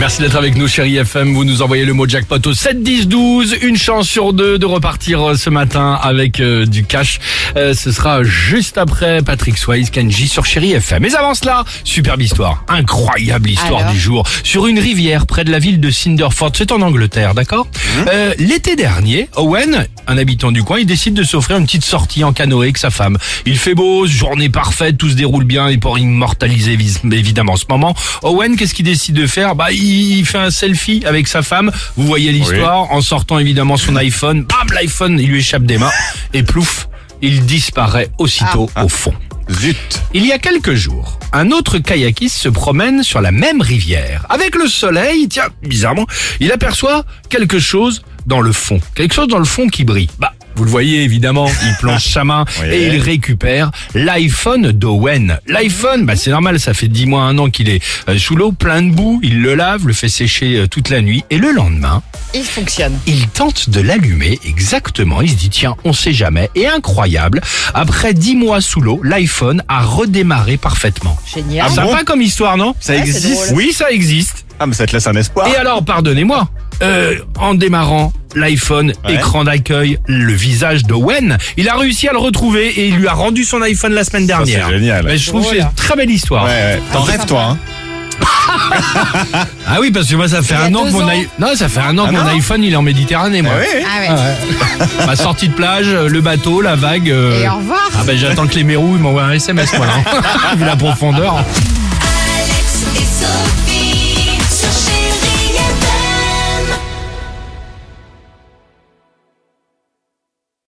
Merci d'être avec nous, chérie FM. Vous nous envoyez le mot jackpot au 7 10 12. Une chance sur deux de repartir euh, ce matin avec euh, du cash. Euh, ce sera juste après Patrick Swayze, Kenji sur chérie FM. Mais avant cela, superbe histoire, incroyable histoire Alors du jour. Sur une rivière près de la ville de Cinderford, c'est en Angleterre, d'accord? Euh, L'été dernier, Owen, un habitant du coin, il décide de s'offrir une petite sortie en canoë avec sa femme. Il fait beau, journée parfaite, tout se déroule bien et pour immortaliser évidemment ce moment, Owen, qu'est-ce qu'il décide de faire? Bah, il fait un selfie avec sa femme. Vous voyez l'histoire en sortant évidemment son iPhone. Bam, l'iPhone, il lui échappe des mains et plouf, il disparaît aussitôt au fond. Zut. Il y a quelques jours, un autre kayakiste se promène sur la même rivière. Avec le soleil, tiens, bizarrement, il aperçoit quelque chose dans le fond. Quelque chose dans le fond qui brille. Bah, vous le voyez évidemment, il plonge sa main Oui. et il récupère l'iPhone d'Owen. L'iPhone, bah c'est normal, ça fait dix mois, un an qu'il est euh, sous l'eau, plein de boue, il le lave, le fait sécher euh, toute la nuit et le lendemain, Il fonctionne. il tente de l'allumer exactement. Il se dit tiens, on sait jamais. Et incroyable, après dix mois sous l'eau, l'iPhone a redémarré parfaitement. Génial. Ah bon Sympa comme histoire, non? Ça Ouais, existe. Oui, ça existe. Ah, mais ça te laisse un espoir. Et alors, pardonnez-moi, euh, en démarrant l'iPhone, Ouais. écran d'accueil, le visage d'Owen, il a réussi à le retrouver et il lui a rendu son iPhone la semaine dernière. c'est génial. Mais je trouve que c'est une très belle histoire. Ouais, ouais. T'en rêves, toi, hein Ah oui, parce que moi, ça fait un an que mon ans. i- non, ça fait un an Ah que mon non iPhone il est en Méditerranée, moi. Ah oui Ah ouais. Ma sortie de plage, euh, le bateau, la vague. euh, Et au revoir. Ah ben j'attends que les mérous m'envoient un SMS moi là. Vu la profondeur.